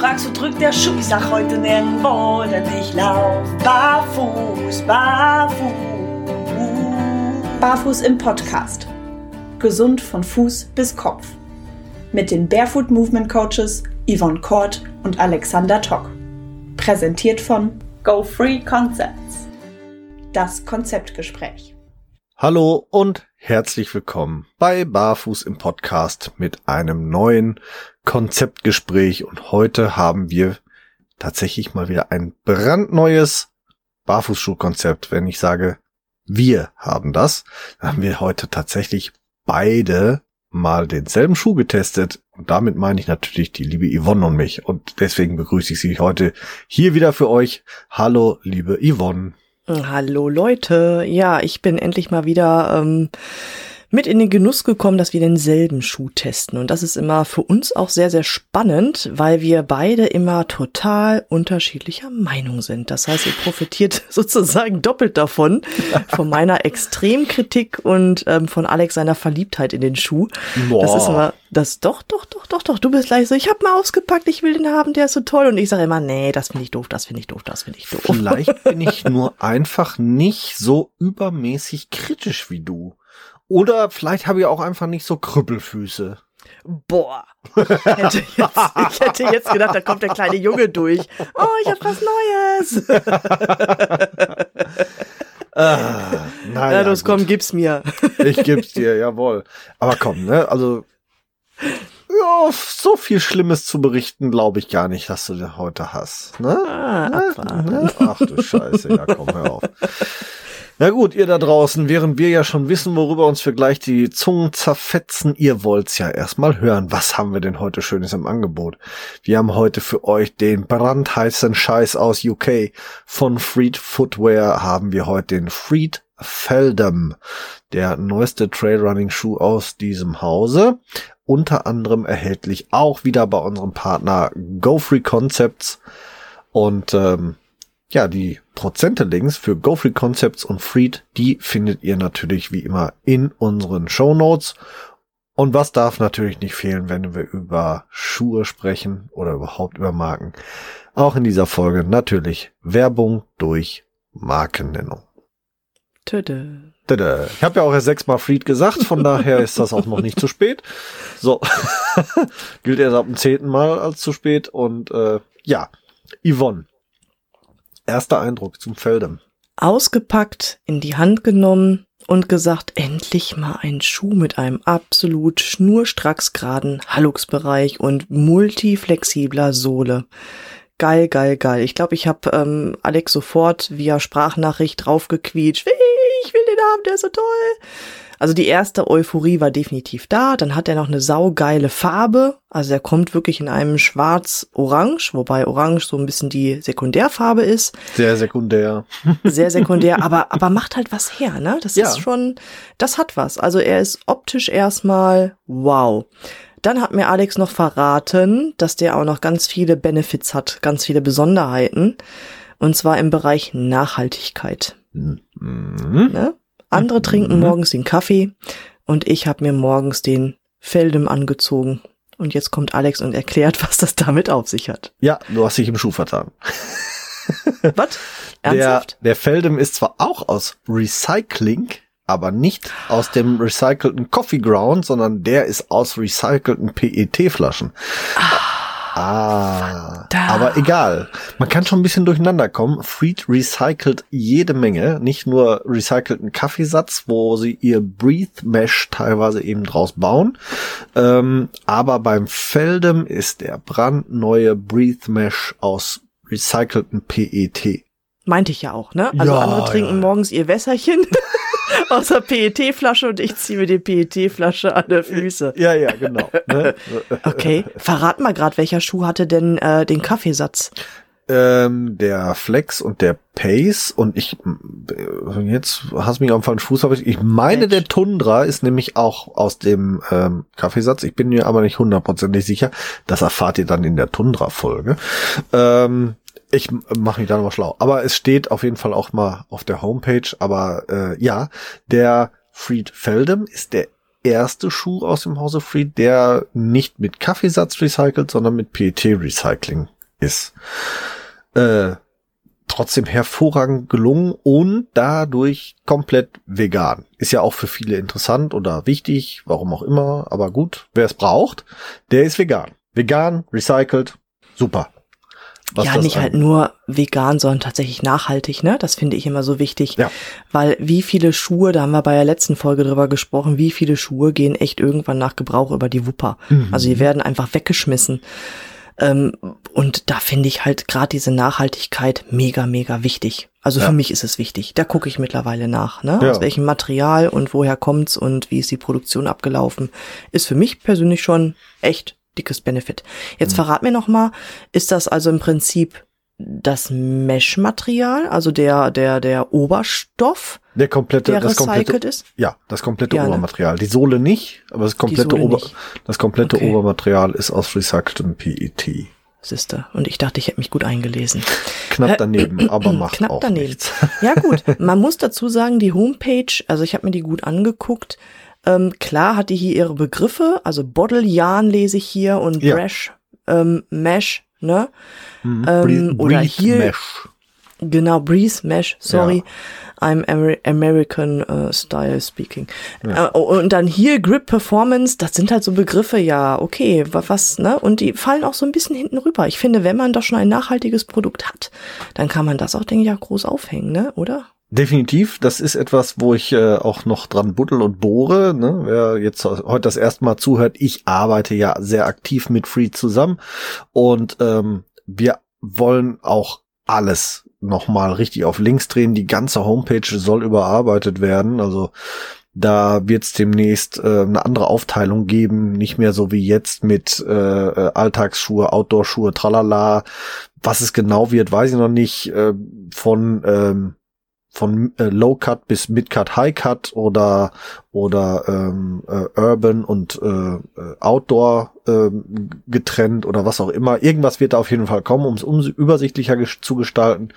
fragst, wo drückt der Schuh? Ich sag heute nirgendwo, denn ich lauf barfuß, barfuß. Barfuß im Podcast. Gesund von Fuß bis Kopf. Mit den Barefoot Movement Coaches Yvonne Kort und Alexander Tock. Präsentiert von Go Free Concepts. Das Konzeptgespräch. Hallo und herzlich willkommen bei Barfuß im Podcast mit einem neuen Konzeptgespräch und heute haben wir tatsächlich mal wieder ein brandneues Barfußschuhkonzept. Wenn ich sage, wir haben das, haben wir heute tatsächlich beide mal denselben Schuh getestet und damit meine ich natürlich die liebe Yvonne und mich und deswegen begrüße ich sie heute hier wieder für euch. Hallo, liebe Yvonne. Hallo Leute, ja, ich bin endlich mal wieder ähm, mit in den Genuss gekommen, dass wir denselben Schuh testen. Und das ist immer für uns auch sehr, sehr spannend, weil wir beide immer total unterschiedlicher Meinung sind. Das heißt, ihr profitiert sozusagen doppelt davon, von meiner Extremkritik und ähm, von Alex seiner Verliebtheit in den Schuh. Boah. Das ist immer, das doch, doch, doch, doch, doch. Du bist gleich so, ich habe mal ausgepackt, ich will den haben, der ist so toll. Und ich sage immer, nee, das finde ich doof, das finde ich doof, das finde ich doof. Vielleicht bin ich nur einfach nicht so übermäßig kritisch wie du. Oder vielleicht habe ich auch einfach nicht so Krüppelfüße. Boah. Ich hätte, jetzt, ich hätte jetzt gedacht, da kommt der kleine Junge durch. Oh, ich habe was Neues. ah, naja, ja, los, komm, gib's mir. Ich gib's dir, jawohl. Aber komm, ne, also ja, so viel Schlimmes zu berichten, glaube ich gar nicht, dass du heute hast. Ne? Ah, ne? Ach du Scheiße, ja komm, hör auf. Na gut, ihr da draußen, während wir ja schon wissen, worüber uns für gleich die Zungen zerfetzen, ihr wollt's ja erstmal hören. Was haben wir denn heute Schönes im Angebot? Wir haben heute für euch den brandheißen Scheiß aus UK. Von Freed Footwear haben wir heute den Freed Feldam, der neueste Trailrunning-Schuh aus diesem Hause. Unter anderem erhältlich auch wieder bei unserem Partner Go Free Concepts. Und ähm, ja, die Prozente Links für GoFree Concepts und Freed, die findet ihr natürlich wie immer in unseren Show Notes. Und was darf natürlich nicht fehlen, wenn wir über Schuhe sprechen oder überhaupt über Marken? Auch in dieser Folge natürlich Werbung durch Markennennung. Töde. Töde. Ich habe ja auch erst sechsmal Freed gesagt, von daher ist das auch noch nicht zu spät. So, gilt erst ab dem zehnten Mal als zu spät. Und äh, ja, Yvonne, erster Eindruck zum Feldem? Ausgepackt, in die Hand genommen und gesagt, endlich mal ein Schuh mit einem absolut schnurstracks geraden Halluxbereich und multiflexibler Sohle. Geil, geil, geil. Ich glaube, ich habe ähm, Alex sofort via Sprachnachricht draufgequietscht. Den haben, der ist so toll. Also die erste Euphorie war definitiv da. Dann hat er noch eine saugeile Farbe. Also er kommt wirklich in einem schwarz-orange, wobei orange so ein bisschen die Sekundärfarbe ist. Sehr sekundär. Sehr sekundär, aber, aber macht halt was her, ne? Das ja. ist schon, das hat was. Also er ist optisch erstmal wow. Dann hat mir Alex noch verraten, dass der auch noch ganz viele Benefits hat, ganz viele Besonderheiten. Und zwar im Bereich Nachhaltigkeit. Mhm. Ne? Andere trinken mhm. morgens den Kaffee und ich habe mir morgens den Feldem angezogen. Und jetzt kommt Alex und erklärt, was das damit auf sich hat. Ja, du hast dich im Schuh vertan. was? Ernsthaft? Der, der Feldem ist zwar auch aus Recycling, aber nicht aus dem recycelten Coffee Ground, sondern der ist aus recycelten PET-Flaschen. Ah. Ah, Verdammt. aber egal. Man kann schon ein bisschen durcheinander kommen. Freed recycelt jede Menge, nicht nur recycelten Kaffeesatz, wo sie ihr Breathe Mesh teilweise eben draus bauen. Ähm, aber beim Feldem ist der brandneue Breathe Mesh aus recycelten PET. Meinte ich ja auch, ne? Also ja, andere trinken ja. morgens ihr Wässerchen. aus der PET-Flasche und ich ziehe mir die PET-Flasche an der Füße. Ja, ja, genau. Ne? okay, verrat mal gerade, welcher Schuh hatte denn äh, den Kaffeesatz? Ähm, der Flex und der Pace und ich äh, jetzt hast du mich am falschen Fuß, aber ich, ich meine der Tundra ist nämlich auch aus dem ähm, Kaffeesatz. Ich bin mir aber nicht hundertprozentig sicher. Das erfahrt ihr dann in der Tundra-Folge. Ähm, ich mache mich da nochmal schlau. Aber es steht auf jeden Fall auch mal auf der Homepage. Aber äh, ja, der Fried Feldem ist der erste Schuh aus dem Hause Freed, der nicht mit Kaffeesatz recycelt, sondern mit PET-Recycling ist. Äh, trotzdem hervorragend gelungen und dadurch komplett vegan. Ist ja auch für viele interessant oder wichtig, warum auch immer, aber gut, wer es braucht, der ist vegan. Vegan, recycelt, super. Was ja, nicht halt nur vegan, sondern tatsächlich nachhaltig, ne? Das finde ich immer so wichtig. Ja. Weil wie viele Schuhe, da haben wir bei der letzten Folge drüber gesprochen, wie viele Schuhe gehen echt irgendwann nach Gebrauch über die Wupper. Mhm. Also die werden einfach weggeschmissen. Ähm, und da finde ich halt gerade diese Nachhaltigkeit mega, mega wichtig. Also ja. für mich ist es wichtig. Da gucke ich mittlerweile nach, ne? Ja. Aus welchem Material und woher kommt's und wie ist die Produktion abgelaufen. Ist für mich persönlich schon echt dickes Benefit. Jetzt mhm. verrat mir noch mal, ist das also im Prinzip das Mesh-Material, also der der der Oberstoff, der komplette, der das komplette, ist? Ja, das komplette ja, ne? Obermaterial. Die Sohle nicht, aber das komplette Ober, nicht. das komplette okay. Obermaterial ist aus recyceltem PET. Sister. Und ich dachte, ich hätte mich gut eingelesen. Knapp daneben, aber macht Knapp auch daneben. Nichts. Ja gut, man muss dazu sagen, die Homepage, also ich habe mir die gut angeguckt. Ähm, klar hat die hier ihre Begriffe, also Bottle Yarn lese ich hier und ja. Brash ähm, Mesh, ne? Mhm. Ähm, oder hier Mesh. Genau, Breeze Mesh, sorry. Ja. I'm Amer American uh, Style Speaking. Ja. Uh, und dann hier Grip Performance, das sind halt so Begriffe, ja, okay, was, ne? Und die fallen auch so ein bisschen hinten rüber. Ich finde, wenn man doch schon ein nachhaltiges Produkt hat, dann kann man das auch, denke ich, auch groß aufhängen, ne? Oder? Definitiv, das ist etwas, wo ich äh, auch noch dran buddel und bohre. Ne? Wer jetzt heute das erste Mal zuhört, ich arbeite ja sehr aktiv mit Free zusammen und ähm, wir wollen auch alles nochmal richtig auf links drehen. Die ganze Homepage soll überarbeitet werden. Also da wird es demnächst äh, eine andere Aufteilung geben, nicht mehr so wie jetzt mit äh, äh, Alltagsschuhe, Outdoor-Schuhe, tralala. Was es genau wird, weiß ich noch nicht. Äh, von ähm, von äh, Low Cut bis Mid Cut, High Cut oder oder ähm, äh, Urban und äh, äh, Outdoor äh, getrennt oder was auch immer. Irgendwas wird da auf jeden Fall kommen, um es übersichtlicher zu gestalten.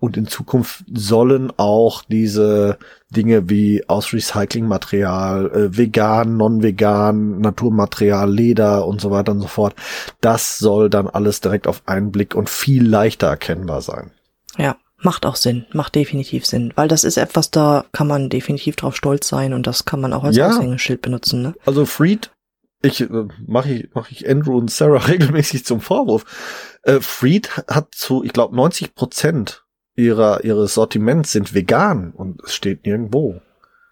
Und in Zukunft sollen auch diese Dinge wie aus Recyclingmaterial, äh, vegan, non-vegan, Naturmaterial, Leder und so weiter und so fort. Das soll dann alles direkt auf einen Blick und viel leichter erkennbar sein. Ja, Macht auch Sinn, macht definitiv Sinn, weil das ist etwas, da kann man definitiv drauf stolz sein und das kann man auch als ja. Aushängeschild benutzen. Ne? Also Freed, ich äh, mache ich mache ich Andrew und Sarah regelmäßig zum Vorwurf. Äh, Freed hat zu, ich glaube, 90 Prozent ihrer ihres Sortiments sind vegan und es steht nirgendwo.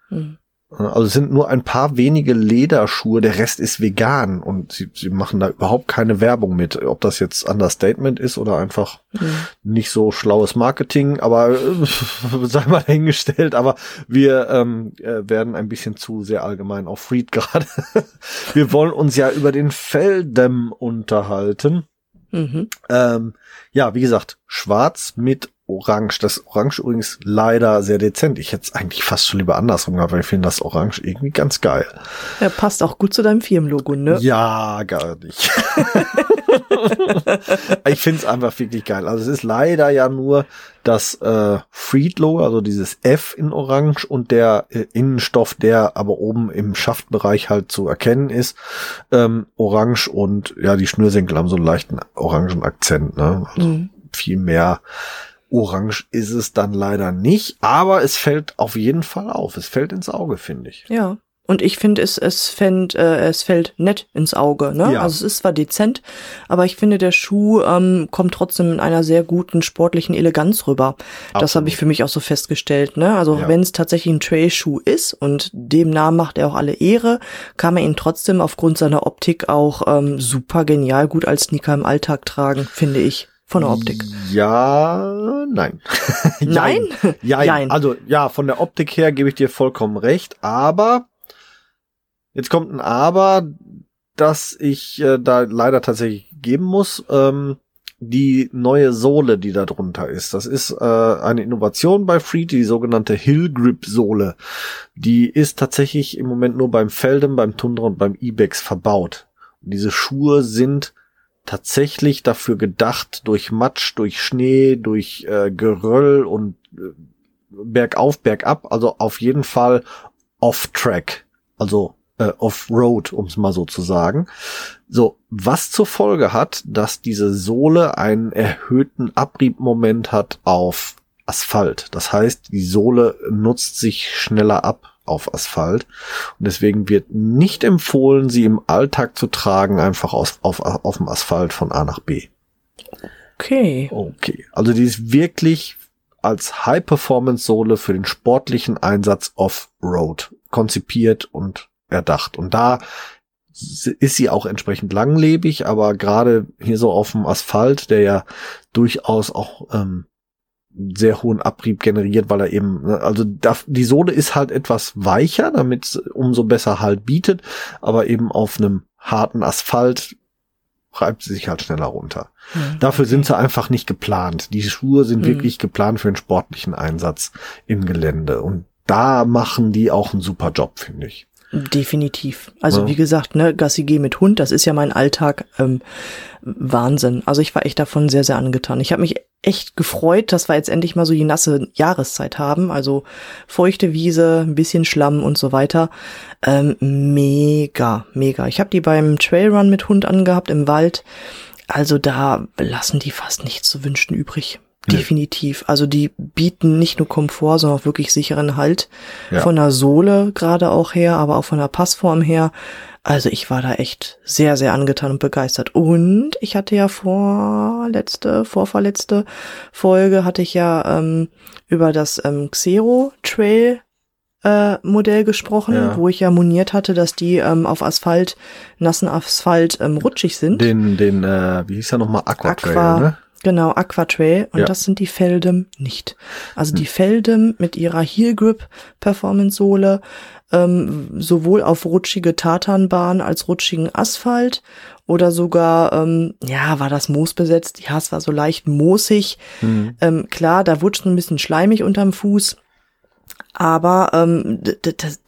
Hm. Also es sind nur ein paar wenige Lederschuhe, der Rest ist vegan und sie, sie machen da überhaupt keine Werbung mit. Ob das jetzt Understatement ist oder einfach mhm. nicht so schlaues Marketing, aber äh, sei mal hingestellt. Aber wir ähm, äh, werden ein bisschen zu sehr allgemein auf Freed gerade. wir wollen uns ja über den Felldämm unterhalten. Mhm. Ähm, ja, wie gesagt, schwarz mit Orange. Das Orange übrigens leider sehr dezent. Ich hätte es eigentlich fast schon lieber andersrum gehabt, weil ich finde das Orange irgendwie ganz geil. Ja, passt auch gut zu deinem Firmenlogo, ne? Ja, gar nicht. ich finde es einfach wirklich geil. Also es ist leider ja nur das äh, Freed-Logo, also dieses F in Orange und der äh, Innenstoff, der aber oben im Schaftbereich halt zu erkennen ist, ähm, Orange und ja, die Schnürsenkel haben so einen leichten orangen Akzent. Ne? Also mhm. viel mehr Orange ist es dann leider nicht, aber es fällt auf jeden Fall auf. Es fällt ins Auge, finde ich. Ja. Und ich finde, es, es, fänd, äh, es fällt nett ins Auge. Ne? Ja. Also es ist zwar dezent, aber ich finde, der Schuh ähm, kommt trotzdem in einer sehr guten sportlichen Eleganz rüber. Absolut. Das habe ich für mich auch so festgestellt. Ne? Also ja. wenn es tatsächlich ein Trail-Schuh ist und dem Namen macht er auch alle Ehre, kann man ihn trotzdem aufgrund seiner Optik auch ähm, super genial gut als Sneaker im Alltag tragen, finde ich von der Optik? Ja, nein. nein? ja, nein. Also ja, von der Optik her gebe ich dir vollkommen recht, aber jetzt kommt ein Aber, das ich äh, da leider tatsächlich geben muss. Ähm, die neue Sohle, die da drunter ist. Das ist äh, eine Innovation bei Free, die sogenannte Hill Grip Sohle. Die ist tatsächlich im Moment nur beim Feldem, beim Tundra und beim Ibex verbaut. Und diese Schuhe sind tatsächlich dafür gedacht, durch Matsch, durch Schnee, durch äh, Geröll und äh, bergauf, bergab, also auf jeden Fall off-track. Also äh, Off-Road, um es mal so zu sagen. So, was zur Folge hat, dass diese Sohle einen erhöhten Abriebmoment hat auf Asphalt. Das heißt, die Sohle nutzt sich schneller ab auf Asphalt. Und deswegen wird nicht empfohlen, sie im Alltag zu tragen, einfach aus, auf, auf dem Asphalt von A nach B. Okay. Okay. Also die ist wirklich als High-Performance-Sohle für den sportlichen Einsatz off-road konzipiert und erdacht. Und da ist sie auch entsprechend langlebig, aber gerade hier so auf dem Asphalt, der ja durchaus auch ähm, sehr hohen Abrieb generiert, weil er eben, ne, also die Sohle ist halt etwas weicher, damit es umso besser halt bietet, aber eben auf einem harten Asphalt reibt sie sich halt schneller runter. Mhm, Dafür sind sie einfach nicht geplant. Die Schuhe sind mhm. wirklich geplant für einen sportlichen Einsatz im Gelände und da machen die auch einen super Job, finde ich. Definitiv. Also ja. wie gesagt, ne, Gassi geh mit Hund, das ist ja mein Alltag. Ähm, Wahnsinn. Also ich war echt davon sehr, sehr angetan. Ich habe mich echt gefreut, dass wir jetzt endlich mal so die nasse Jahreszeit haben. Also feuchte Wiese, ein bisschen Schlamm und so weiter. Ähm, mega, mega. Ich habe die beim Trailrun mit Hund angehabt im Wald. Also da lassen die fast nichts zu wünschen übrig. Definitiv. Also die bieten nicht nur Komfort, sondern auch wirklich sicheren Halt. Ja. Von der Sohle gerade auch her, aber auch von der Passform her. Also ich war da echt sehr, sehr angetan und begeistert. Und ich hatte ja vorletzte, vorverletzte Folge hatte ich ja ähm, über das ähm, Xero Trail äh, Modell gesprochen, ja. wo ich ja moniert hatte, dass die ähm, auf Asphalt, nassen Asphalt ähm, rutschig sind. Den, den, äh, wie hieß ja nochmal Aquatrail, Aqua, ne? Genau, Aquatrail. Und ja. das sind die Feldem nicht. Also die hm. Feldem mit ihrer Heel Grip Performance Sohle, ähm, sowohl auf rutschige Tatanbahn als rutschigen Asphalt oder sogar, ähm, ja, war das Moos besetzt? Ja, es war so leicht moosig. Mhm. Ähm, klar, da wutscht ein bisschen schleimig unterm Fuß. Aber ähm,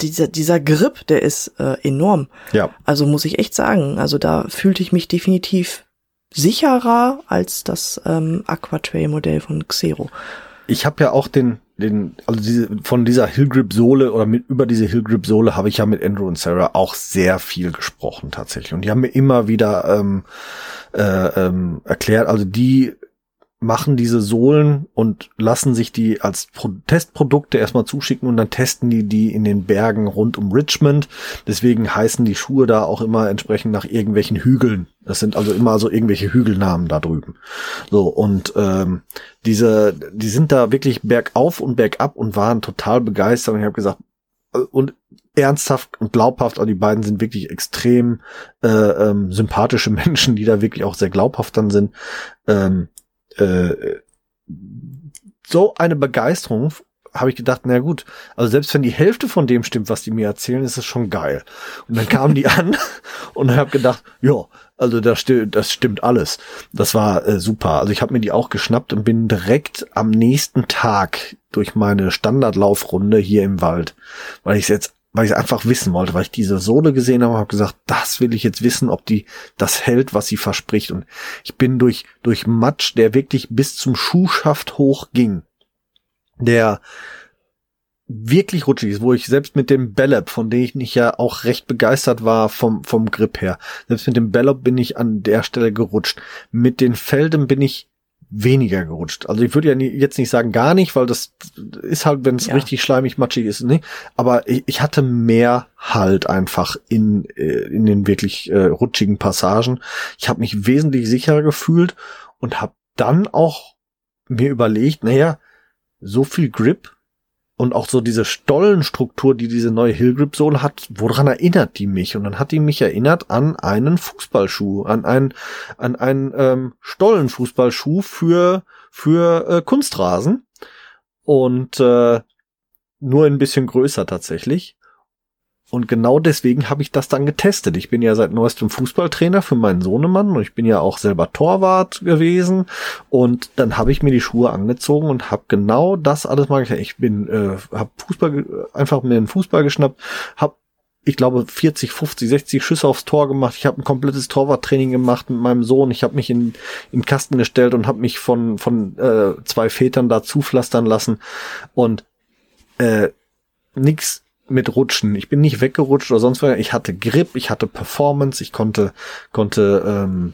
dieser, dieser Grip, der ist äh, enorm. Ja. Also muss ich echt sagen. Also da fühlte ich mich definitiv sicherer als das ähm, Aquatrail-Modell von Xero. Ich habe ja auch den, den, also diese, von dieser Hillgrip-Sohle oder mit über diese Hillgrip-Sohle habe ich ja mit Andrew und Sarah auch sehr viel gesprochen tatsächlich. Und die haben mir immer wieder ähm, äh, ähm, erklärt, also die machen diese Sohlen und lassen sich die als Pro Testprodukte erstmal zuschicken und dann testen die die in den Bergen rund um Richmond. Deswegen heißen die Schuhe da auch immer entsprechend nach irgendwelchen Hügeln. Das sind also immer so irgendwelche Hügelnamen da drüben. So und ähm, diese, die sind da wirklich bergauf und bergab und waren total begeistert und ich habe gesagt äh, und ernsthaft und glaubhaft, also die beiden sind wirklich extrem äh, ähm, sympathische Menschen, die da wirklich auch sehr glaubhaft dann sind. Ähm, äh, so eine Begeisterung habe ich gedacht, na gut, also selbst wenn die Hälfte von dem stimmt, was die mir erzählen, ist es schon geil. Und dann kamen die an und habe gedacht, ja, also das, sti das stimmt alles. Das war äh, super. Also ich habe mir die auch geschnappt und bin direkt am nächsten Tag durch meine Standardlaufrunde hier im Wald, weil ich es jetzt weil ich es einfach wissen wollte, weil ich diese Sohle gesehen habe, habe gesagt, das will ich jetzt wissen, ob die das hält, was sie verspricht. Und ich bin durch durch Matsch, der wirklich bis zum Schuhschaft hoch ging, der wirklich rutschig ist, wo ich selbst mit dem Bellop, von dem ich nicht ja auch recht begeistert war vom vom Grip her, selbst mit dem Bellop bin ich an der Stelle gerutscht. Mit den Felden bin ich weniger gerutscht. Also ich würde ja nie, jetzt nicht sagen gar nicht, weil das ist halt, wenn es ja. richtig schleimig matschig ist, ne? Aber ich, ich, hatte mehr Halt einfach in äh, in den wirklich äh, rutschigen Passagen. Ich habe mich wesentlich sicherer gefühlt und habe dann auch mir überlegt, naja, so viel Grip und auch so diese Stollenstruktur, die diese neue Hillgrip-Sohle hat, woran erinnert die mich? Und dann hat die mich erinnert an einen Fußballschuh, an einen, an einen ähm, Stollenfußballschuh für, für äh, Kunstrasen. Und äh, nur ein bisschen größer tatsächlich. Und genau deswegen habe ich das dann getestet. Ich bin ja seit neuestem Fußballtrainer für meinen Sohnemann und ich bin ja auch selber Torwart gewesen. Und dann habe ich mir die Schuhe angezogen und habe genau das alles mal gemacht. Ich bin, äh, habe Fußball einfach mir einen Fußball geschnappt, habe ich glaube 40, 50, 60 Schüsse aufs Tor gemacht. Ich habe ein komplettes Torwarttraining gemacht mit meinem Sohn. Ich habe mich in, in Kasten gestellt und habe mich von von äh, zwei Vätern da zupflastern lassen und äh, nix mit Rutschen. Ich bin nicht weggerutscht oder sonst was. Ich hatte Grip, ich hatte Performance, ich konnte, konnte ähm,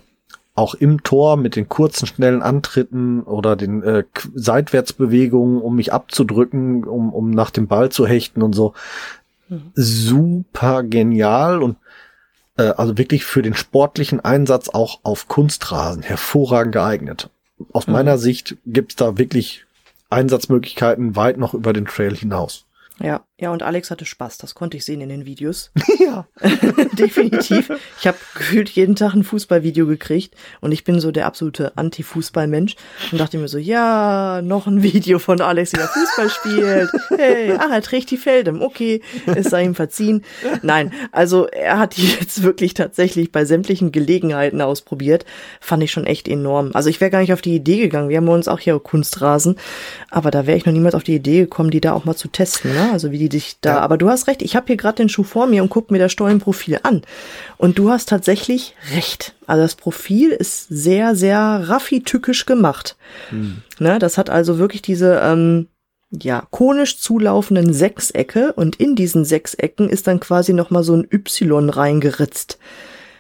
auch im Tor mit den kurzen, schnellen Antritten oder den äh, Seitwärtsbewegungen, um mich abzudrücken, um, um nach dem Ball zu hechten und so. Mhm. Super genial und äh, also wirklich für den sportlichen Einsatz auch auf Kunstrasen hervorragend geeignet. Aus mhm. meiner Sicht gibt's da wirklich Einsatzmöglichkeiten weit noch über den Trail hinaus. Ja, ja, und Alex hatte Spaß, das konnte ich sehen in den Videos. ja. Definitiv. Ich habe gefühlt jeden Tag ein Fußballvideo gekriegt und ich bin so der absolute Anti-Fußball-Mensch und dachte mir so, ja, noch ein Video von Alex, wie er Fußball spielt. Hey, ach, er trägt die Feldem. Okay, es sei ihm verziehen. Nein, also er hat die jetzt wirklich tatsächlich bei sämtlichen Gelegenheiten ausprobiert. Fand ich schon echt enorm. Also ich wäre gar nicht auf die Idee gegangen. Wir haben uns auch hier Kunstrasen, aber da wäre ich noch niemals auf die Idee gekommen, die da auch mal zu testen, ne? Also wie die dich da. Ja. Aber du hast recht, ich habe hier gerade den Schuh vor mir und guck mir das Stollenprofil an. Und du hast tatsächlich recht. Also das Profil ist sehr, sehr raffitückisch gemacht. Hm. Ne, das hat also wirklich diese ähm, ja, konisch zulaufenden Sechsecke und in diesen Sechsecken ist dann quasi nochmal so ein Y reingeritzt.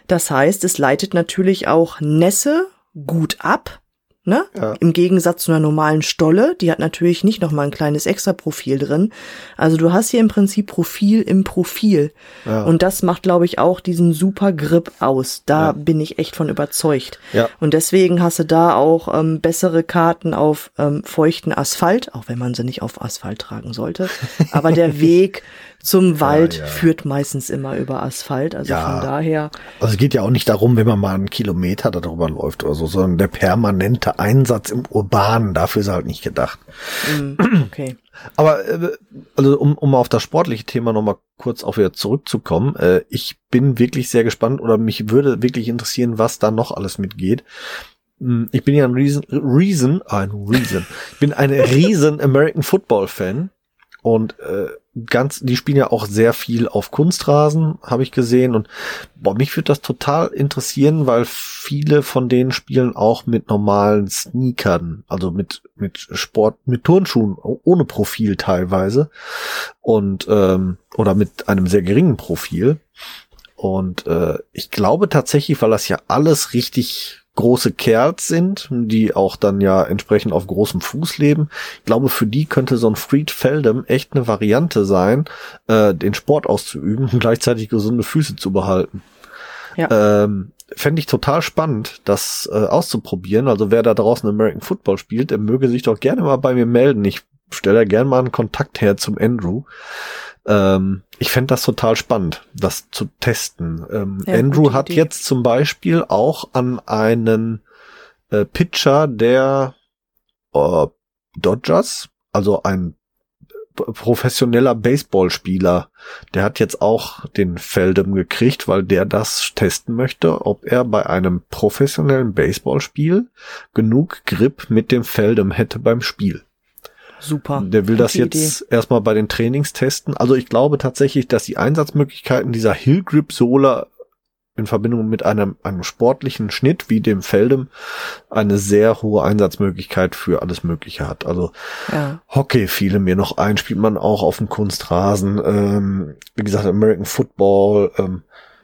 Das heißt, es leitet natürlich auch Nässe gut ab, Ne? Ja. Im Gegensatz zu einer normalen Stolle, die hat natürlich nicht noch mal ein kleines Extra-Profil drin. Also du hast hier im Prinzip Profil im Profil. Ja. Und das macht, glaube ich, auch diesen super Grip aus. Da ja. bin ich echt von überzeugt. Ja. Und deswegen hast du da auch ähm, bessere Karten auf ähm, feuchten Asphalt, auch wenn man sie nicht auf Asphalt tragen sollte. Aber der Weg zum Wald ja, ja. führt meistens immer über Asphalt. Also ja. von daher. Also es geht ja auch nicht darum, wenn man mal einen Kilometer darüber läuft oder so, sondern der permanente Einsatz im Urbanen, dafür ist halt nicht gedacht. Mm, okay. Aber äh, also um, um auf das sportliche Thema nochmal kurz auch wieder zurückzukommen, äh, ich bin wirklich sehr gespannt oder mich würde wirklich interessieren, was da noch alles mitgeht. Hm, ich bin ja ein Reason, Reason, ein Reason. Ich bin ein riesen American Football Fan und äh, ganz, die spielen ja auch sehr viel auf Kunstrasen, habe ich gesehen. Und boah, mich würde das total interessieren, weil viele von denen spielen auch mit normalen Sneakern, also mit mit Sport, mit Turnschuhen ohne Profil teilweise und ähm, oder mit einem sehr geringen Profil. Und äh, ich glaube tatsächlich, weil das ja alles richtig große Kerls sind, die auch dann ja entsprechend auf großem Fuß leben. Ich glaube, für die könnte so ein Freed Feldem echt eine Variante sein, äh, den Sport auszuüben und gleichzeitig gesunde Füße zu behalten. Ja. Ähm, Fände ich total spannend, das äh, auszuprobieren. Also wer da draußen American Football spielt, der möge sich doch gerne mal bei mir melden. Ich stelle gerne mal einen Kontakt her zum Andrew. Ähm, ich fände das total spannend, das zu testen. Ähm, ja, Andrew hat jetzt zum Beispiel auch an einen äh, Pitcher der äh, Dodgers, also ein professioneller Baseballspieler, der hat jetzt auch den Feldem gekriegt, weil der das testen möchte, ob er bei einem professionellen Baseballspiel genug Grip mit dem Feldem hätte beim Spiel. Super. Der will das jetzt Idee. erstmal bei den Trainings testen. Also ich glaube tatsächlich, dass die Einsatzmöglichkeiten dieser Hill Grip Sohle in Verbindung mit einem, einem sportlichen Schnitt wie dem Feldem eine sehr hohe Einsatzmöglichkeit für alles Mögliche hat. Also ja. Hockey fiele mir noch ein, spielt man auch auf dem Kunstrasen. Ähm, wie gesagt, American Football, ähm,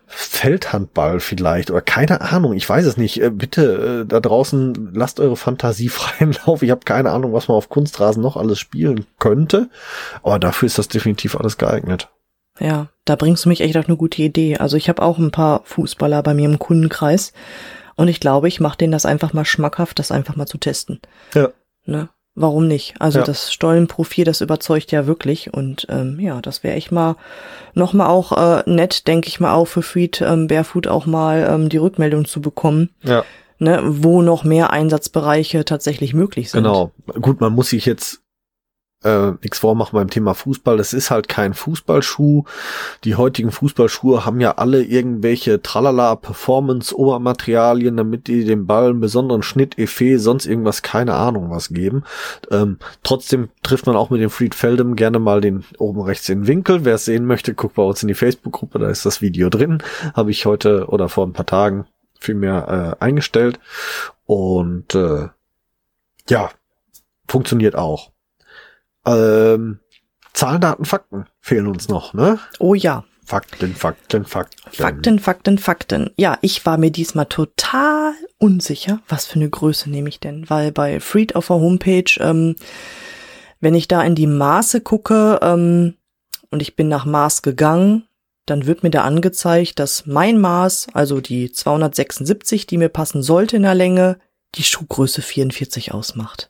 Feldhandball vielleicht oder keine Ahnung, ich weiß es nicht. Äh, bitte äh, da draußen lasst eure Fantasie freien Lauf. Ich habe keine Ahnung, was man auf Kunstrasen noch alles spielen könnte, aber dafür ist das definitiv alles geeignet. Ja, da bringst du mich echt auf eine gute Idee. Also ich habe auch ein paar Fußballer bei mir im Kundenkreis und ich glaube, ich mache denen das einfach mal schmackhaft, das einfach mal zu testen. Ja. Ne? Warum nicht? Also ja. das Stollenprofil, das überzeugt ja wirklich und ähm, ja, das wäre echt mal noch mal auch äh, nett, denke ich mal auch für Freed ähm, Barefoot auch mal ähm, die Rückmeldung zu bekommen. Ja. Ne, wo noch mehr Einsatzbereiche tatsächlich möglich sind. Genau. Gut, man muss sich jetzt äh, nichts vormachen beim Thema Fußball. Das ist halt kein Fußballschuh. Die heutigen Fußballschuhe haben ja alle irgendwelche Tralala Performance Obermaterialien, damit die dem Ball einen besonderen Schnitt, Effet, sonst irgendwas, keine Ahnung was geben. Ähm, trotzdem trifft man auch mit dem Fried Feldem gerne mal den oben rechts den Winkel. Wer es sehen möchte, guckt bei uns in die Facebook-Gruppe, da ist das Video drin. Habe ich heute oder vor ein paar Tagen vielmehr äh, eingestellt. Und äh, ja, funktioniert auch. Ähm, Zahlen, Daten, Fakten fehlen uns noch, ne? Oh ja. Fakten, Fakten, Fakten. Fakten, Fakten, Fakten. Ja, ich war mir diesmal total unsicher, was für eine Größe nehme ich denn, weil bei Freed auf der Homepage, ähm, wenn ich da in die Maße gucke ähm, und ich bin nach Maß gegangen, dann wird mir da angezeigt, dass mein Maß, also die 276, die mir passen sollte in der Länge, die Schuhgröße 44 ausmacht.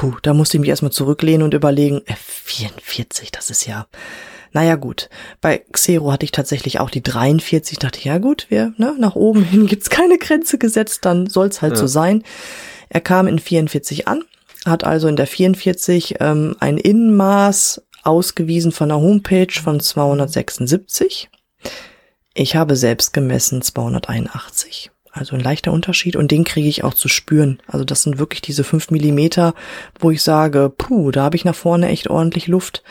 Puh, da musste ich mich erstmal zurücklehnen und überlegen, äh, 44, das ist ja, naja gut. Bei Xero hatte ich tatsächlich auch die 43, dachte ich, ja gut, wir, ne, nach oben hin gibt's keine Grenze gesetzt, dann soll's halt ja. so sein. Er kam in 44 an, hat also in der 44 ähm, ein Innenmaß ausgewiesen von der Homepage von 276. Ich habe selbst gemessen 281. Also ein leichter Unterschied und den kriege ich auch zu spüren. Also das sind wirklich diese fünf Millimeter, wo ich sage, puh, da habe ich nach vorne echt ordentlich Luft.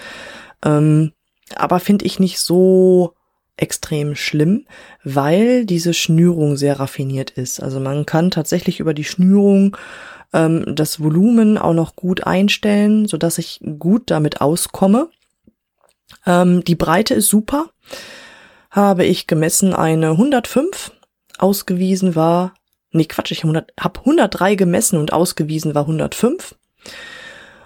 Ähm, aber finde ich nicht so extrem schlimm, weil diese Schnürung sehr raffiniert ist. Also man kann tatsächlich über die Schnürung ähm, das Volumen auch noch gut einstellen, so dass ich gut damit auskomme. Ähm, die Breite ist super. Habe ich gemessen eine 105 ausgewiesen war, nee Quatsch, ich habe 103 gemessen und ausgewiesen war 105.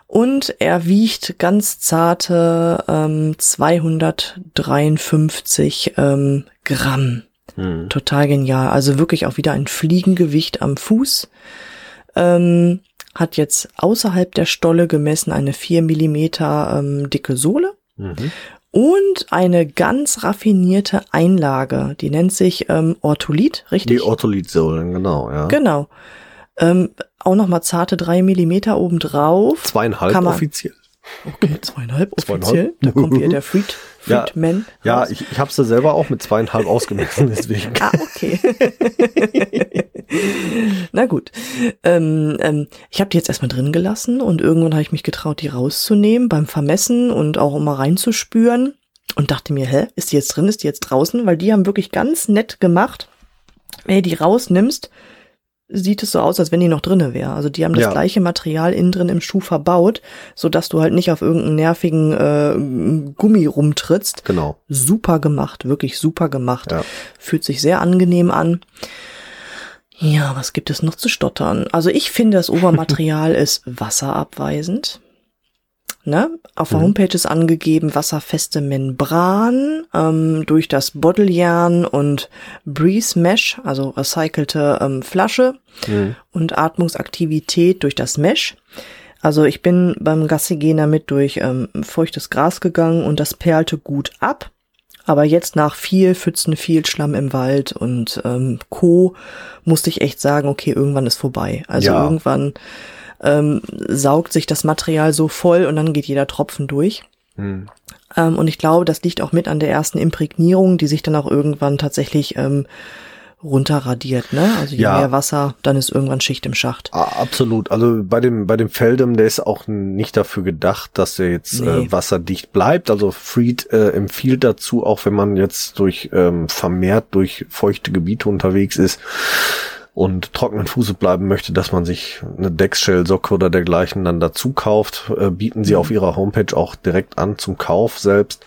Und er wiegt ganz zarte ähm, 253 ähm, Gramm. Hm. Total genial. Also wirklich auch wieder ein Fliegengewicht am Fuß. Ähm, hat jetzt außerhalb der Stolle gemessen eine 4 Millimeter ähm, dicke Sohle. Mhm und eine ganz raffinierte Einlage, die nennt sich ähm, Ortholit, richtig? Die Ortholitsohlen, genau, ja. Genau. Ähm, auch nochmal zarte drei Millimeter obendrauf. Zweieinhalb offiziell. Okay, zweieinhalb offiziell. Da kommt hier der Freed, Freedman. Ja, ja ich, ich habe sie selber auch mit zweieinhalb ausgemessen, deswegen. ah, okay. Na gut. Ähm, ähm, ich habe die jetzt erstmal drin gelassen und irgendwann habe ich mich getraut, die rauszunehmen beim Vermessen und auch um mal reinzuspüren und dachte mir, hä, ist die jetzt drin, ist die jetzt draußen? Weil die haben wirklich ganz nett gemacht. Wenn du die rausnimmst, sieht es so aus, als wenn die noch drinne wäre. Also die haben das ja. gleiche Material innen drin im Schuh verbaut, so dass du halt nicht auf irgendeinen nervigen äh, Gummi rumtrittst. Genau. Super gemacht, wirklich super gemacht. Ja. Fühlt sich sehr angenehm an. Ja, was gibt es noch zu stottern? Also ich finde, das Obermaterial ist wasserabweisend. Ne? Auf der mhm. Homepage ist angegeben wasserfeste Membran ähm, durch das Bottlejarn und Breeze Mesh, also recycelte ähm, Flasche mhm. und Atmungsaktivität durch das Mesh. Also ich bin beim Gassigehen damit durch ähm, feuchtes Gras gegangen und das perlte gut ab. Aber jetzt nach viel Pfützen, viel Schlamm im Wald und ähm, Co. musste ich echt sagen, okay, irgendwann ist vorbei. Also ja. irgendwann ähm, saugt sich das Material so voll und dann geht jeder Tropfen durch. Hm. Ähm, und ich glaube, das liegt auch mit an der ersten Imprägnierung, die sich dann auch irgendwann tatsächlich ähm, runterradiert, ne? Also je ja. mehr Wasser, dann ist irgendwann Schicht im Schacht. Absolut. Also bei dem bei dem Feldem, der ist auch nicht dafür gedacht, dass er jetzt äh, nee. äh, wasserdicht bleibt. Also Freed äh, empfiehlt dazu, auch wenn man jetzt durch ähm, vermehrt durch feuchte Gebiete unterwegs ist, und trockenen Fuße bleiben möchte, dass man sich eine Deckshell-Socke oder dergleichen dann dazu kauft, äh, bieten sie mhm. auf ihrer Homepage auch direkt an zum Kauf selbst.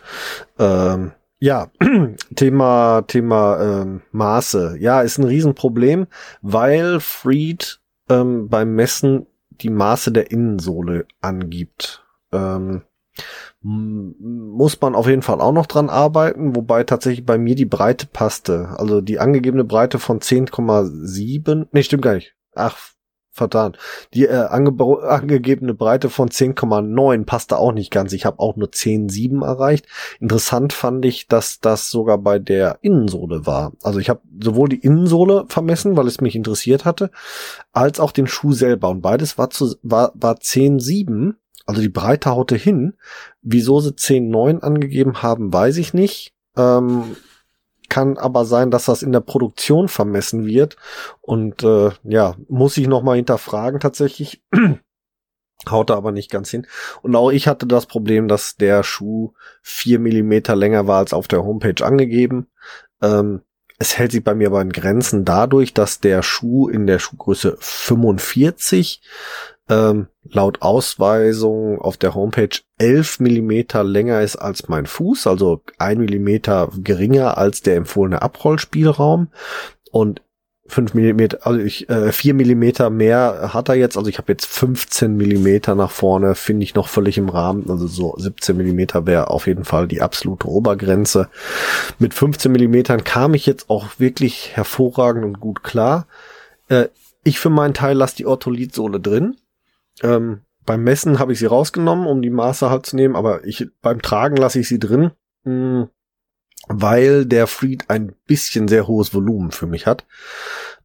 Ähm, ja, Thema, Thema ähm, Maße. Ja, ist ein Riesenproblem, weil Freed ähm, beim Messen die Maße der Innensohle angibt. Ähm, muss man auf jeden Fall auch noch dran arbeiten, wobei tatsächlich bei mir die Breite passte. Also die angegebene Breite von 10,7, nee, stimmt gar nicht. Ach, verdammt. Die äh, angegebene Breite von 10,9 passte auch nicht ganz. Ich habe auch nur 10,7 erreicht. Interessant fand ich, dass das sogar bei der Innensohle war. Also ich habe sowohl die Innensohle vermessen, weil es mich interessiert hatte, als auch den Schuh selber. Und beides war, zu, war, war 10,7 also die Breite haute hin. Wieso sie 10,9 angegeben haben, weiß ich nicht. Ähm, kann aber sein, dass das in der Produktion vermessen wird. Und äh, ja, muss ich nochmal hinterfragen tatsächlich. Haute aber nicht ganz hin. Und auch ich hatte das Problem, dass der Schuh vier Millimeter länger war als auf der Homepage angegeben. Ähm, es hält sich bei mir aber in Grenzen dadurch, dass der Schuh in der Schuhgröße 45 ähm, laut Ausweisung auf der Homepage 11 Millimeter länger ist als mein Fuß, also ein Millimeter geringer als der empfohlene Abrollspielraum. Und 5 Millimeter, also ich, äh, 4 Millimeter mehr hat er jetzt, also ich habe jetzt 15 Millimeter nach vorne, finde ich noch völlig im Rahmen, also so 17 Millimeter wäre auf jeden Fall die absolute Obergrenze. Mit 15 Millimetern kam ich jetzt auch wirklich hervorragend und gut klar. Äh, ich für meinen Teil lasse die Ortholitsohle drin. Ähm, beim Messen habe ich sie rausgenommen, um die Maße halt zu nehmen, aber ich beim Tragen lasse ich sie drin. Mh, hm, weil der Freed ein bisschen sehr hohes Volumen für mich hat.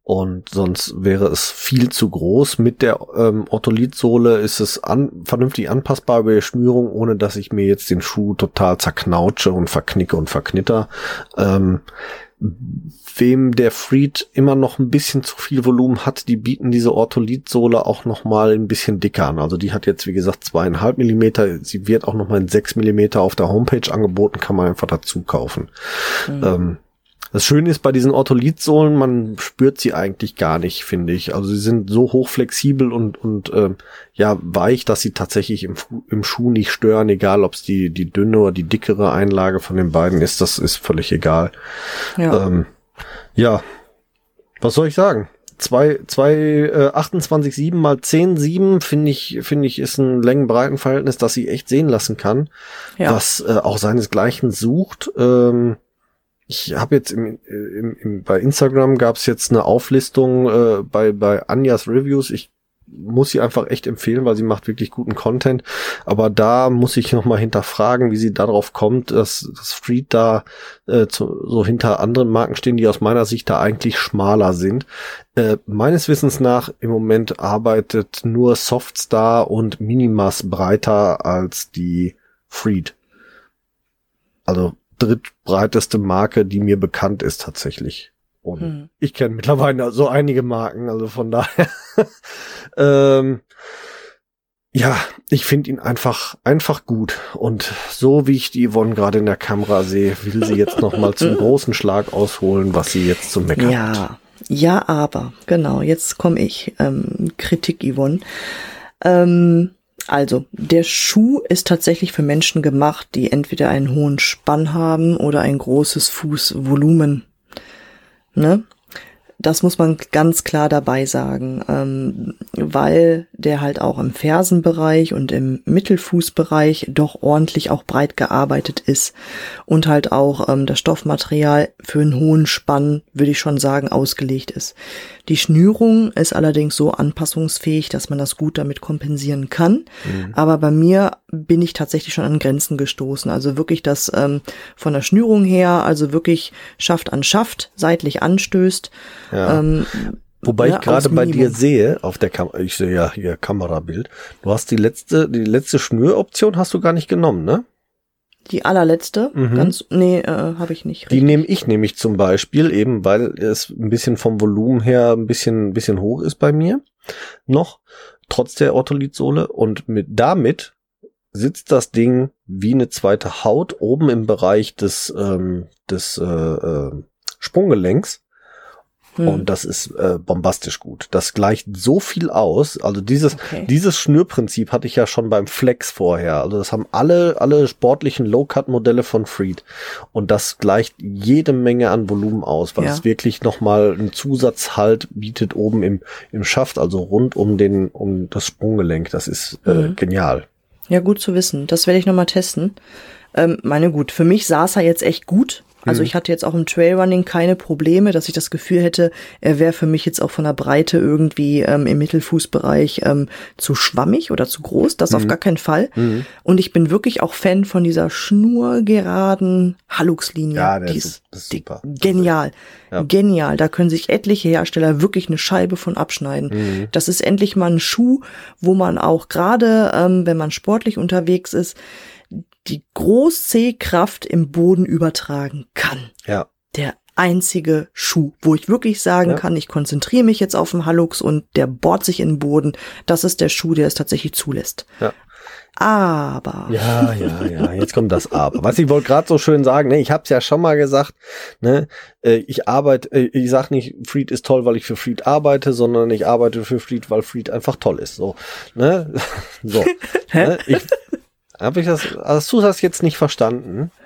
Und sonst wäre es viel zu groß. Mit der ähm, Ortholitsohle ist es an, vernünftig anpassbar über die Schnürung, ohne dass ich mir jetzt den Schuh total zerknautsche und verknicke und verknitter. Ähm, wem der Freed immer noch ein bisschen zu viel Volumen hat, die bieten diese Ortholith-Sohle auch noch mal ein bisschen dicker an. Also die hat jetzt, wie gesagt, zweieinhalb Millimeter. Sie wird auch noch mal in sechs Millimeter auf der Homepage angeboten, kann man einfach dazu kaufen. Mhm. Ähm, das Schöne ist bei diesen Ortholith-Sohlen, man spürt sie eigentlich gar nicht, finde ich. Also sie sind so hochflexibel und, und äh, ja, weich, dass sie tatsächlich im, im Schuh nicht stören, egal ob es die, die dünne oder die dickere Einlage von den beiden ist, das ist völlig egal. Ja, ähm, ja. was soll ich sagen? Zwei, zwei, äh, 28,7 mal 10,7 finde ich, finde ich, ist ein Längenbreitenverhältnis, das sie echt sehen lassen kann, ja. was äh, auch seinesgleichen sucht. Ähm, ich habe jetzt im, im, im, bei Instagram gab es jetzt eine Auflistung äh, bei, bei Anjas Reviews. Ich muss sie einfach echt empfehlen, weil sie macht wirklich guten Content. Aber da muss ich noch mal hinterfragen, wie sie darauf kommt, dass das Street da äh, zu, so hinter anderen Marken stehen, die aus meiner Sicht da eigentlich schmaler sind. Äh, meines Wissens nach im Moment arbeitet nur Softstar und Minimas breiter als die Freed. Also drittbreiteste Marke, die mir bekannt ist tatsächlich. Und hm. ich kenne mittlerweile so einige Marken, also von daher. ähm, ja, ich finde ihn einfach, einfach gut. Und so wie ich die Yvonne gerade in der Kamera sehe, will sie jetzt noch mal zum großen Schlag ausholen, was sie jetzt zum Meckern ja. hat. Ja, aber, genau, jetzt komme ich. Ähm, Kritik, Yvonne. Ähm, also, der Schuh ist tatsächlich für Menschen gemacht, die entweder einen hohen Spann haben oder ein großes Fußvolumen. Ne? Das muss man ganz klar dabei sagen, ähm, weil der halt auch im Fersenbereich und im Mittelfußbereich doch ordentlich auch breit gearbeitet ist und halt auch ähm, das Stoffmaterial für einen hohen Spann, würde ich schon sagen, ausgelegt ist. Die Schnürung ist allerdings so anpassungsfähig, dass man das gut damit kompensieren kann. Mhm. Aber bei mir bin ich tatsächlich schon an Grenzen gestoßen. Also wirklich das ähm, von der Schnürung her, also wirklich Schaft an Schaft, seitlich anstößt. Ja. Ähm, Wobei ja, ich gerade bei dir sehe, auf der Kamera, ich sehe ja hier Kamerabild, du hast die letzte, die letzte Schnüroption hast du gar nicht genommen, ne? Die allerletzte, mhm. ganz, nee, äh, habe ich nicht. Richtig. Die nehme ich nämlich zum Beispiel, eben weil es ein bisschen vom Volumen her ein bisschen, ein bisschen hoch ist bei mir. Noch, trotz der Ortholithsohle. Und mit damit sitzt das Ding wie eine zweite Haut oben im Bereich des, ähm, des äh, äh, Sprunggelenks hm. Und das ist äh, bombastisch gut. Das gleicht so viel aus. Also dieses, okay. dieses Schnürprinzip hatte ich ja schon beim Flex vorher. Also das haben alle, alle sportlichen Low-Cut-Modelle von Freed. Und das gleicht jede Menge an Volumen aus, weil ja. es wirklich nochmal einen Zusatzhalt bietet oben im, im Schaft, also rund um den, um das Sprunggelenk. Das ist äh, mhm. genial. Ja, gut zu wissen. Das werde ich nochmal testen. Ähm, meine gut, für mich saß er jetzt echt gut. Also mhm. ich hatte jetzt auch im Trailrunning keine Probleme, dass ich das Gefühl hätte, er wäre für mich jetzt auch von der Breite irgendwie ähm, im Mittelfußbereich ähm, zu schwammig oder zu groß. Das mhm. auf gar keinen Fall. Mhm. Und ich bin wirklich auch Fan von dieser schnurgeraden Halux-Linie. Ja, der die ist, ist super. Genial. Ja. Genial. Da können sich etliche Hersteller wirklich eine Scheibe von abschneiden. Mhm. Das ist endlich mal ein Schuh, wo man auch gerade, ähm, wenn man sportlich unterwegs ist, die Groß-C-Kraft im Boden übertragen kann. Ja. Der einzige Schuh, wo ich wirklich sagen ja. kann, ich konzentriere mich jetzt auf den Hallux und der bohrt sich in den Boden. Das ist der Schuh, der es tatsächlich zulässt. Ja. Aber. Ja, ja, ja, jetzt kommt das Aber. Was ich wollte gerade so schön sagen, ne, ich habe es ja schon mal gesagt, ne, äh, ich arbeite, äh, ich sag nicht, Fried ist toll, weil ich für Fried arbeite, sondern ich arbeite für Fried, weil Fried einfach toll ist. So, ne? So. ne? Ich, hab ich das, hast du das jetzt nicht verstanden?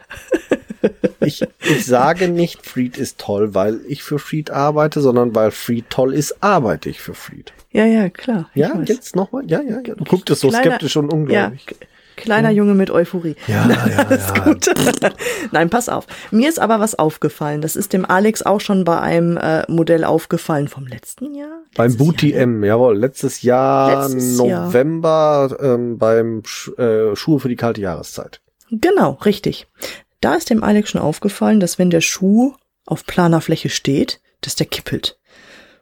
Ich, ich sage nicht, Fried ist toll, weil ich für Fried arbeite, sondern weil Fried toll ist, arbeite ich für Fried. Ja, ja, klar. Ja, weiß. jetzt nochmal. Ja, ja, ja. Du guckst es so skeptisch und ungläubig. Ja, kleiner Junge mit Euphorie. Ja, ja, Alles ja. gut. Nein, pass auf. Mir ist aber was aufgefallen. Das ist dem Alex auch schon bei einem äh, Modell aufgefallen vom letzten Jahr. Beim Booty Jahr, M, jawohl. Letztes Jahr letztes November Jahr. Ähm, beim Sch äh, Schuhe für die kalte Jahreszeit. Genau, richtig. Da ist dem Alex schon aufgefallen, dass wenn der Schuh auf planer Fläche steht, dass der kippelt.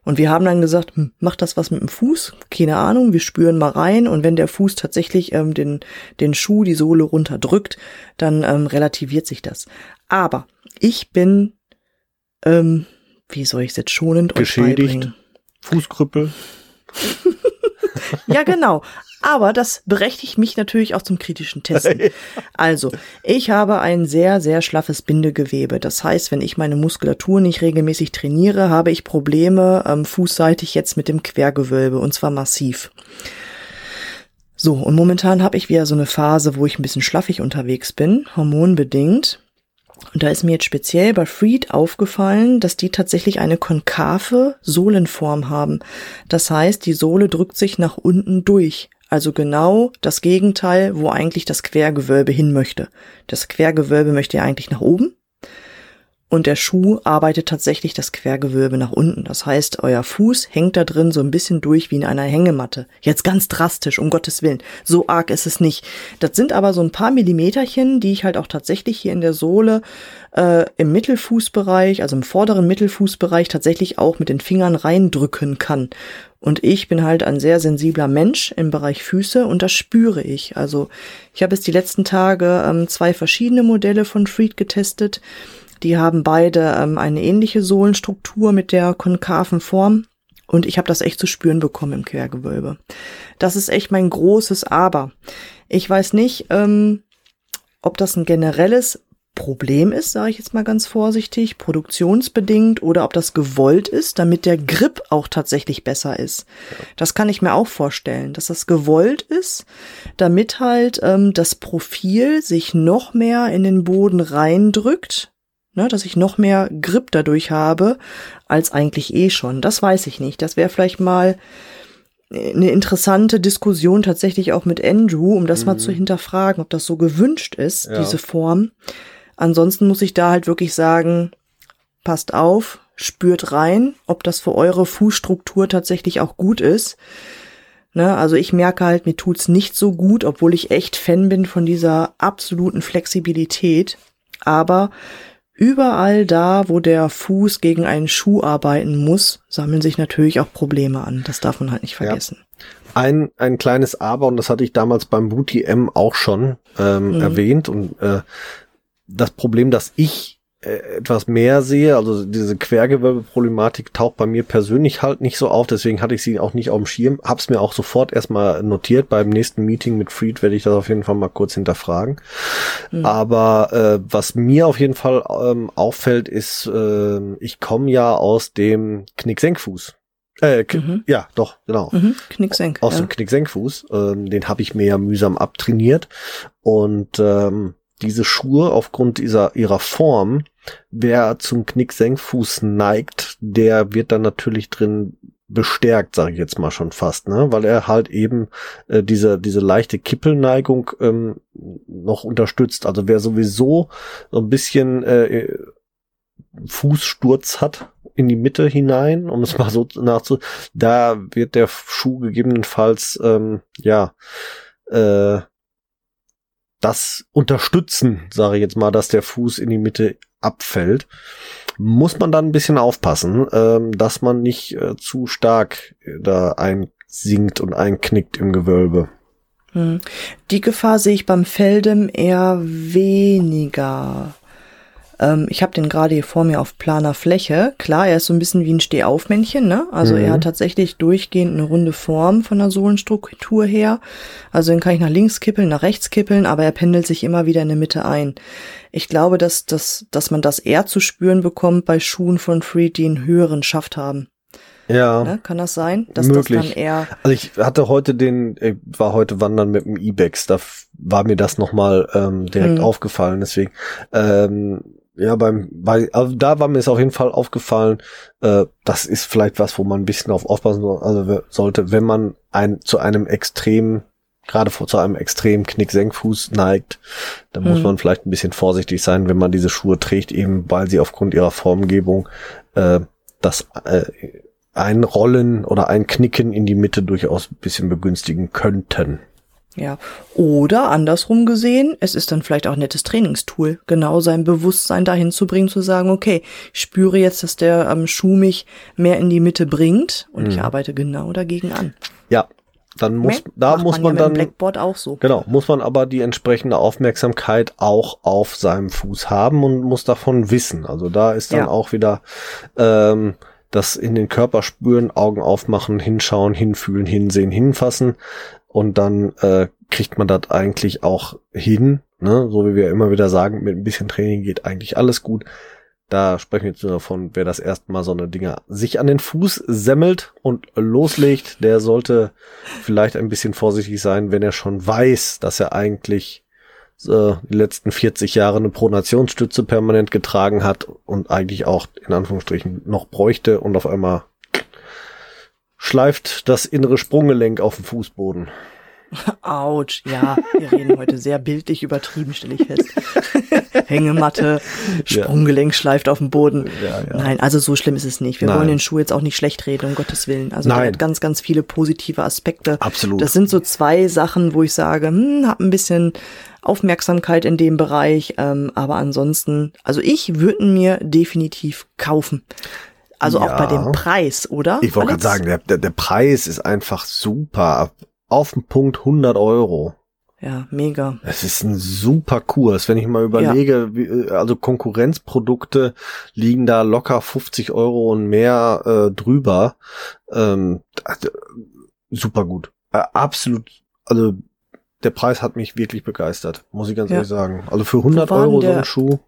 Und wir haben dann gesagt, hm, macht das was mit dem Fuß? Keine Ahnung, wir spüren mal rein und wenn der Fuß tatsächlich ähm, den, den Schuh, die Sohle runterdrückt, dann ähm, relativiert sich das. Aber ich bin, ähm, wie soll ich es jetzt schonend Geschädigt, Fußkrüppel. ja, genau. Aber das berechtigt mich natürlich auch zum kritischen Testen. Also, ich habe ein sehr, sehr schlaffes Bindegewebe. Das heißt, wenn ich meine Muskulatur nicht regelmäßig trainiere, habe ich Probleme ähm, fußseitig jetzt mit dem Quergewölbe und zwar massiv. So, und momentan habe ich wieder so eine Phase, wo ich ein bisschen schlaffig unterwegs bin, hormonbedingt. Und da ist mir jetzt speziell bei Freed aufgefallen, dass die tatsächlich eine konkave Sohlenform haben. Das heißt, die Sohle drückt sich nach unten durch. Also genau das Gegenteil, wo eigentlich das Quergewölbe hin möchte. Das Quergewölbe möchte ja eigentlich nach oben und der Schuh arbeitet tatsächlich das Quergewölbe nach unten. Das heißt, euer Fuß hängt da drin so ein bisschen durch wie in einer Hängematte. Jetzt ganz drastisch, um Gottes Willen. So arg ist es nicht. Das sind aber so ein paar Millimeterchen, die ich halt auch tatsächlich hier in der Sohle äh, im Mittelfußbereich, also im vorderen Mittelfußbereich tatsächlich auch mit den Fingern reindrücken kann. Und ich bin halt ein sehr sensibler Mensch im Bereich Füße und das spüre ich. Also ich habe jetzt die letzten Tage ähm, zwei verschiedene Modelle von Freed getestet. Die haben beide ähm, eine ähnliche Sohlenstruktur mit der konkaven Form. Und ich habe das echt zu spüren bekommen im Quergewölbe. Das ist echt mein großes Aber. Ich weiß nicht, ähm, ob das ein generelles Problem ist, sage ich jetzt mal ganz vorsichtig, produktionsbedingt oder ob das gewollt ist, damit der Grip auch tatsächlich besser ist. Das kann ich mir auch vorstellen, dass das gewollt ist, damit halt ähm, das Profil sich noch mehr in den Boden reindrückt, ne, dass ich noch mehr Grip dadurch habe, als eigentlich eh schon. Das weiß ich nicht. Das wäre vielleicht mal eine interessante Diskussion tatsächlich auch mit Andrew, um das mhm. mal zu hinterfragen, ob das so gewünscht ist, ja. diese Form. Ansonsten muss ich da halt wirklich sagen, passt auf, spürt rein, ob das für eure Fußstruktur tatsächlich auch gut ist. Ne, also ich merke halt, mir tut's nicht so gut, obwohl ich echt Fan bin von dieser absoluten Flexibilität. Aber Überall da, wo der Fuß gegen einen Schuh arbeiten muss, sammeln sich natürlich auch Probleme an. Das darf man halt nicht vergessen. Ja. Ein, ein kleines Aber, und das hatte ich damals beim Booty M auch schon ähm, mhm. erwähnt. Und äh, das Problem, das ich etwas mehr sehe. Also diese Quergewölbeproblematik taucht bei mir persönlich halt nicht so auf, deswegen hatte ich sie auch nicht auf dem Schirm. Hab's mir auch sofort erstmal notiert. Beim nächsten Meeting mit Freed werde ich das auf jeden Fall mal kurz hinterfragen. Mhm. Aber äh, was mir auf jeden Fall ähm, auffällt, ist, äh, ich komme ja aus dem Knicksenkfuß. Äh, mhm. Ja, doch, genau. Mhm. Knicksenk. Aus ja. dem Knicksenkfuß. Ähm, den habe ich mir ja mühsam abtrainiert. Und ähm, diese Schuhe aufgrund dieser, ihrer Form, wer zum Knicksenkfuß neigt, der wird dann natürlich drin bestärkt, sage ich jetzt mal schon fast, ne, weil er halt eben äh, diese diese leichte Kippelneigung ähm, noch unterstützt. Also wer sowieso so ein bisschen äh, Fußsturz hat in die Mitte hinein, um es mal so nachzu, da wird der Schuh gegebenenfalls ähm, ja äh, das unterstützen, sage ich jetzt mal, dass der Fuß in die Mitte abfällt, muss man dann ein bisschen aufpassen, ähm, dass man nicht äh, zu stark da einsinkt und einknickt im Gewölbe. Hm. Die Gefahr sehe ich beim Feldem eher weniger. Ähm, ich habe den gerade hier vor mir auf planer Fläche. Klar, er ist so ein bisschen wie ein Stehaufmännchen, ne? Also mhm. er hat tatsächlich durchgehend eine runde Form von der Sohlenstruktur her. Also den kann ich nach links kippeln, nach rechts kippeln, aber er pendelt sich immer wieder in der Mitte ein. Ich glaube, dass, dass, dass man das eher zu spüren bekommt bei Schuhen von Freed, die einen höheren Schaft haben. Ja. Ne? Kann das sein? Dass möglich. das dann eher. Also ich hatte heute den, ich war heute wandern mit dem Ibex, da war mir das nochmal ähm, direkt hm. aufgefallen. Deswegen, ähm, ja, beim, bei, also da war mir es auf jeden Fall aufgefallen, äh, das ist vielleicht was, wo man ein bisschen auf aufpassen also sollte, wenn man ein, zu einem extrem, gerade vor zu einem extremen Knick-Senkfuß neigt, dann hm. muss man vielleicht ein bisschen vorsichtig sein, wenn man diese Schuhe trägt, eben weil sie aufgrund ihrer Formgebung äh, das äh, Einrollen oder Einknicken in die Mitte durchaus ein bisschen begünstigen könnten. Ja. Oder andersrum gesehen, es ist dann vielleicht auch ein nettes Trainingstool, genau sein Bewusstsein dahin zu bringen, zu sagen, okay, ich spüre jetzt, dass der ähm, Schuh mich mehr in die Mitte bringt und mhm. ich arbeite genau dagegen an. Ja, dann muss, Mehr da muss man, man ja dann, Blackboard auch so. Genau, muss man aber die entsprechende Aufmerksamkeit auch auf seinem Fuß haben und muss davon wissen. Also da ist dann ja. auch wieder, ähm, das in den Körper spüren, Augen aufmachen, hinschauen, hinfühlen, hinsehen, hinfassen und dann äh, kriegt man das eigentlich auch hin. Ne? So wie wir immer wieder sagen, mit ein bisschen Training geht eigentlich alles gut. Da sprechen wir jetzt nur davon, wer das erste Mal so eine Dinger sich an den Fuß semmelt und loslegt, der sollte vielleicht ein bisschen vorsichtig sein, wenn er schon weiß, dass er eigentlich äh, die letzten 40 Jahre eine Pronationsstütze permanent getragen hat und eigentlich auch in Anführungsstrichen noch bräuchte und auf einmal schleift das innere Sprunggelenk auf dem Fußboden. Autsch, ja, wir reden heute sehr bildlich übertrieben, stelle ich fest. Hängematte, Sprunggelenk ja. schleift auf dem Boden. Ja, ja. Nein, also so schlimm ist es nicht. Wir Nein. wollen den Schuh jetzt auch nicht schlecht reden, um Gottes Willen. Also Nein. der hat ganz, ganz viele positive Aspekte. Absolut. Das sind so zwei Sachen, wo ich sage, hm, hab ein bisschen Aufmerksamkeit in dem Bereich, ähm, aber ansonsten, also ich würde mir definitiv kaufen. Also ja. auch bei dem Preis, oder? Ich wollte gerade sagen, der, der, der Preis ist einfach super. Auf den Punkt 100 Euro. Ja, mega. Es ist ein super Kurs. Wenn ich mal überlege, ja. wie, äh, also Konkurrenzprodukte liegen da locker 50 Euro und mehr äh, drüber. Ähm, also, super gut. Äh, absolut. Also der Preis hat mich wirklich begeistert, muss ich ganz ja. ehrlich sagen. Also für 100 Euro so ein Schuh.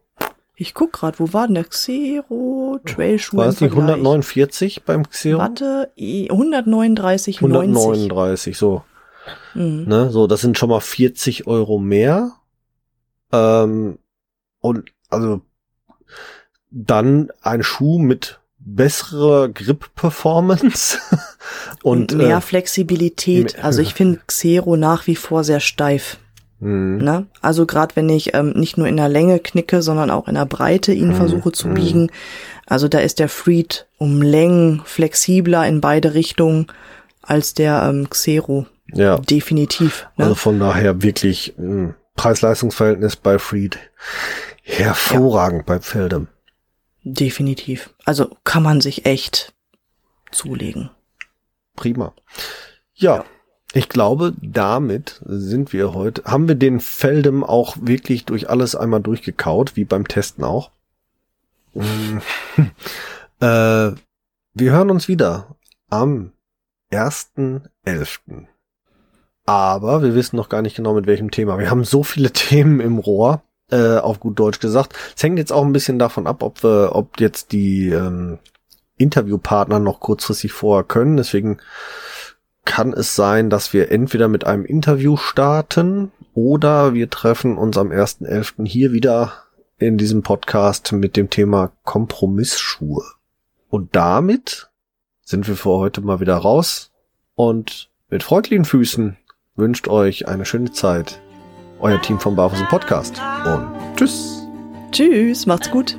Ich guck gerade, wo war denn der Xero Trailschuh? War es nicht 149 beim Xero? Warte, 139, 139, so. Mhm. Ne, so, das sind schon mal 40 Euro mehr. Ähm, und also dann ein Schuh mit besserer Grip-Performance und, und, mehr äh, Flexibilität. Also ich finde Xero nach wie vor sehr steif. Mhm. Ne? Also gerade wenn ich ähm, nicht nur in der Länge knicke, sondern auch in der Breite ihn mhm. versuche zu mhm. biegen. Also da ist der Freed um Längen flexibler in beide Richtungen als der ähm, Xero. Ja. Definitiv. Ne? Also von daher wirklich hm, Preis-Leistungs-Verhältnis bei Freed hervorragend ja. bei Feldem. Definitiv. Also kann man sich echt zulegen. Prima. ja. ja. Ich glaube, damit sind wir heute, haben wir den Feldem auch wirklich durch alles einmal durchgekaut, wie beim Testen auch. Äh, wir hören uns wieder am 1.11. Aber wir wissen noch gar nicht genau mit welchem Thema. Wir haben so viele Themen im Rohr, äh, auf gut Deutsch gesagt. Es hängt jetzt auch ein bisschen davon ab, ob wir, ob jetzt die ähm, Interviewpartner noch kurzfristig vorher können. Deswegen kann es sein, dass wir entweder mit einem Interview starten oder wir treffen uns am 1.11. hier wieder in diesem Podcast mit dem Thema Kompromissschuhe. Und damit sind wir für heute mal wieder raus und mit freundlichen Füßen wünscht euch eine schöne Zeit. Euer Team vom Barfuß Podcast und tschüss. Tschüss, macht's gut.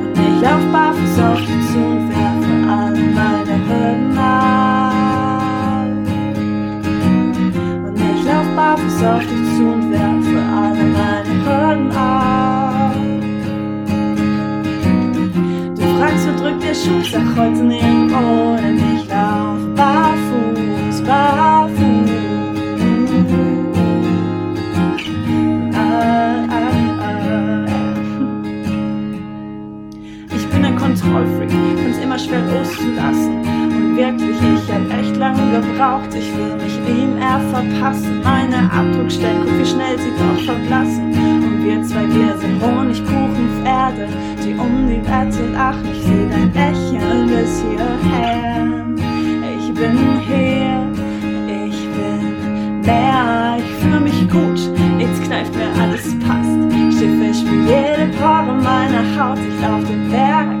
lauf barfuß auf dich zu und werfe alle meine Hürden ab. Und ich lauf barfuß auf dich zu und werfe alle meine Hürden ab. Du fragst, wo drückt der Schuh? Sag heute nirgendwo, denn ich lauf barfuß, barfuß. Kontrollfreak, find's immer schwer loszulassen. Und wirklich, ich hab echt lange gebraucht, ich will mich ihm eher verpassen. Meine Abdruckstelle, guck wie schnell sie doch verblassen. Und wir zwei, wir sind Honigkuchenpferde, die um die Wette lachen. Ich seh dein Lächeln bis hierher. Ich bin hier, ich bin mehr, ich fühl mich gut, nichts kneift mir, alles passt. Schiffe, spür jede Pore meiner Haut, ich lauf den Berg